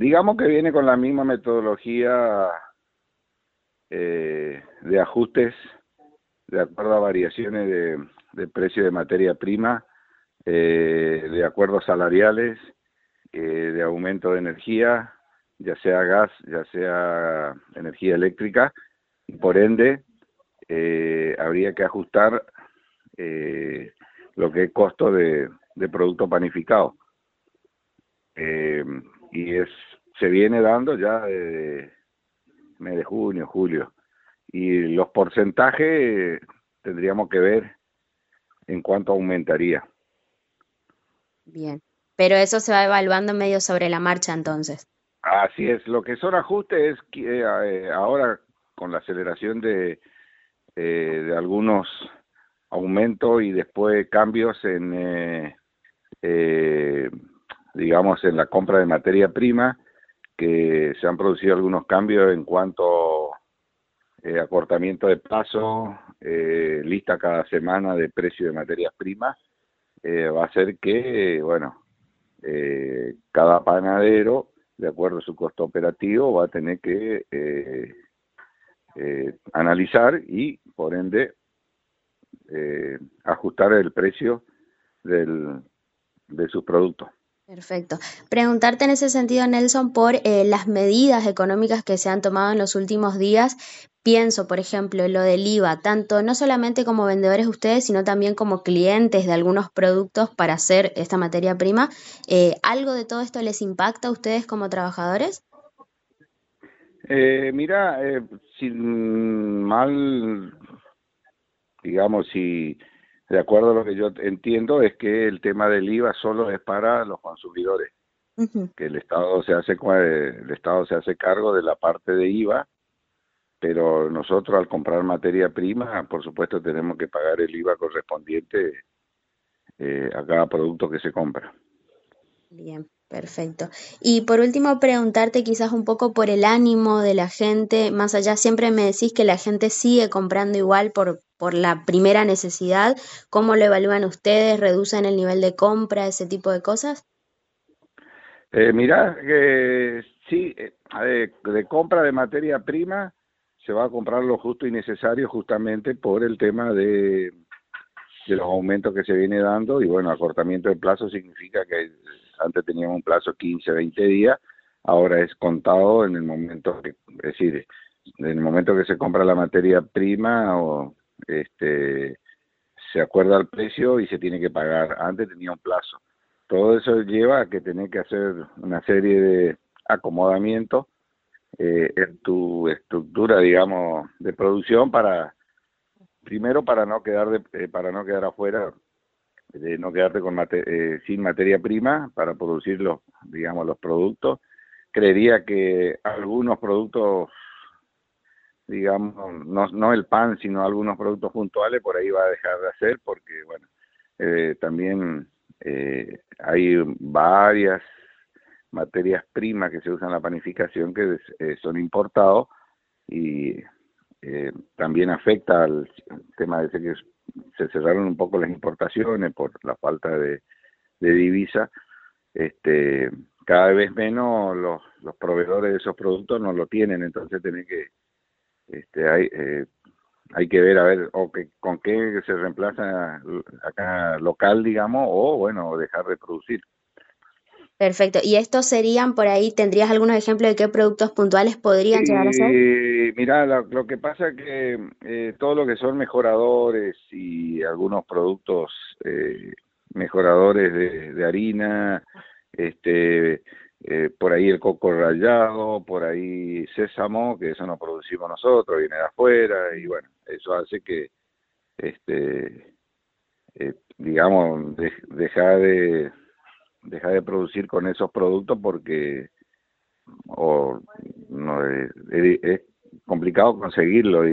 digamos que viene con la misma metodología eh, de ajustes de acuerdo a variaciones de, precio de materia prima, eh, de acuerdos salariales, eh, de aumento de energía, ya sea gas, ya sea energía eléctrica, y por ende eh, habría que ajustar lo que es costo de, de producto panificado. Eh, y es se viene dando ya desde mes de junio, julio. Y los porcentajes tendríamos que ver en cuánto aumentaría. Bien, pero eso se va evaluando medio sobre la marcha entonces. Así es, lo que son ajustes es que eh, ahora con la aceleración de, eh, de algunos aumentos y después cambios en, eh, eh, digamos, en la compra de materia prima, que se han producido algunos cambios en cuanto eh, acortamiento de plazo, eh, lista cada semana de precio de materias primas, eh, va a hacer que, bueno, eh, cada panadero, de acuerdo a su costo operativo, va a tener que eh, analizar y, por ende, ajustar el precio del, de sus productos. Perfecto. Preguntarte en ese sentido, Nelson, por eh, las medidas económicas que se han tomado en los últimos días. Pienso, por ejemplo, en lo del IVA, tanto no solamente como vendedores ustedes, sino también como clientes de algunos productos para hacer esta materia prima. Eh, ¿Algo de todo esto les impacta a ustedes como trabajadores? Eh, mira, eh, sin mal, digamos, si de acuerdo a lo que yo entiendo, es que el tema del IVA solo es para los consumidores, que el Estado se hace cua- el Estado se hace cargo de la parte de IVA, pero nosotros al comprar materia prima, por supuesto, tenemos que pagar el IVA correspondiente eh, a cada producto que se compra. Bien, perfecto. Y por último, preguntarte quizás un poco por el ánimo de la gente, más allá, siempre me decís que la gente sigue comprando igual por, por la primera necesidad. ¿Cómo lo evalúan ustedes? ¿Reducen el nivel de compra, ese tipo de cosas? Eh, mira, que sí, eh, de, de compra de materia prima se va a comprar lo justo y necesario justamente por el tema de, de los aumentos que se viene dando y bueno, acortamiento de plazo significa que antes teníamos un plazo 15, 20 días, ahora es contado en el momento que, es decir, en el momento que se compra la materia prima o este se acuerda el precio y se tiene que pagar. Antes tenía un plazo. Todo eso lleva a que tenés que hacer una serie de acomodamientos eh, en tu estructura, digamos, de producción para primero para no quedar de, eh, para no quedar afuera, de no quedarte con eh, sin materia prima para producir los, digamos, los productos. Creería que algunos productos, digamos, no, no el pan, sino algunos productos puntuales por ahí va a dejar de hacer porque, bueno, eh, también eh, hay varias materias primas que se usan en la panificación que son importados y también afecta al tema de ese que se cerraron un poco las importaciones por la falta de, de divisa. Este, cada vez menos los, los proveedores de esos productos no lo tienen, entonces tiene que este, hay, eh, hay que ver a ver o que, con qué se reemplaza acá local, digamos, o bueno, dejar de producir. Perfecto. ¿Y estos serían por ahí, tendrías algunos ejemplos de qué productos puntuales podrían llegar a ser? Mira, lo, lo que pasa es que eh, todo lo que son mejoradores y algunos productos eh, mejoradores de, de harina, este, eh, por ahí el coco rallado, por ahí sésamo, que eso no producimos nosotros, viene de afuera, y bueno, eso hace que, este, eh, digamos, de, dejar de dejar de producir con esos productos porque o no es complicado conseguirlo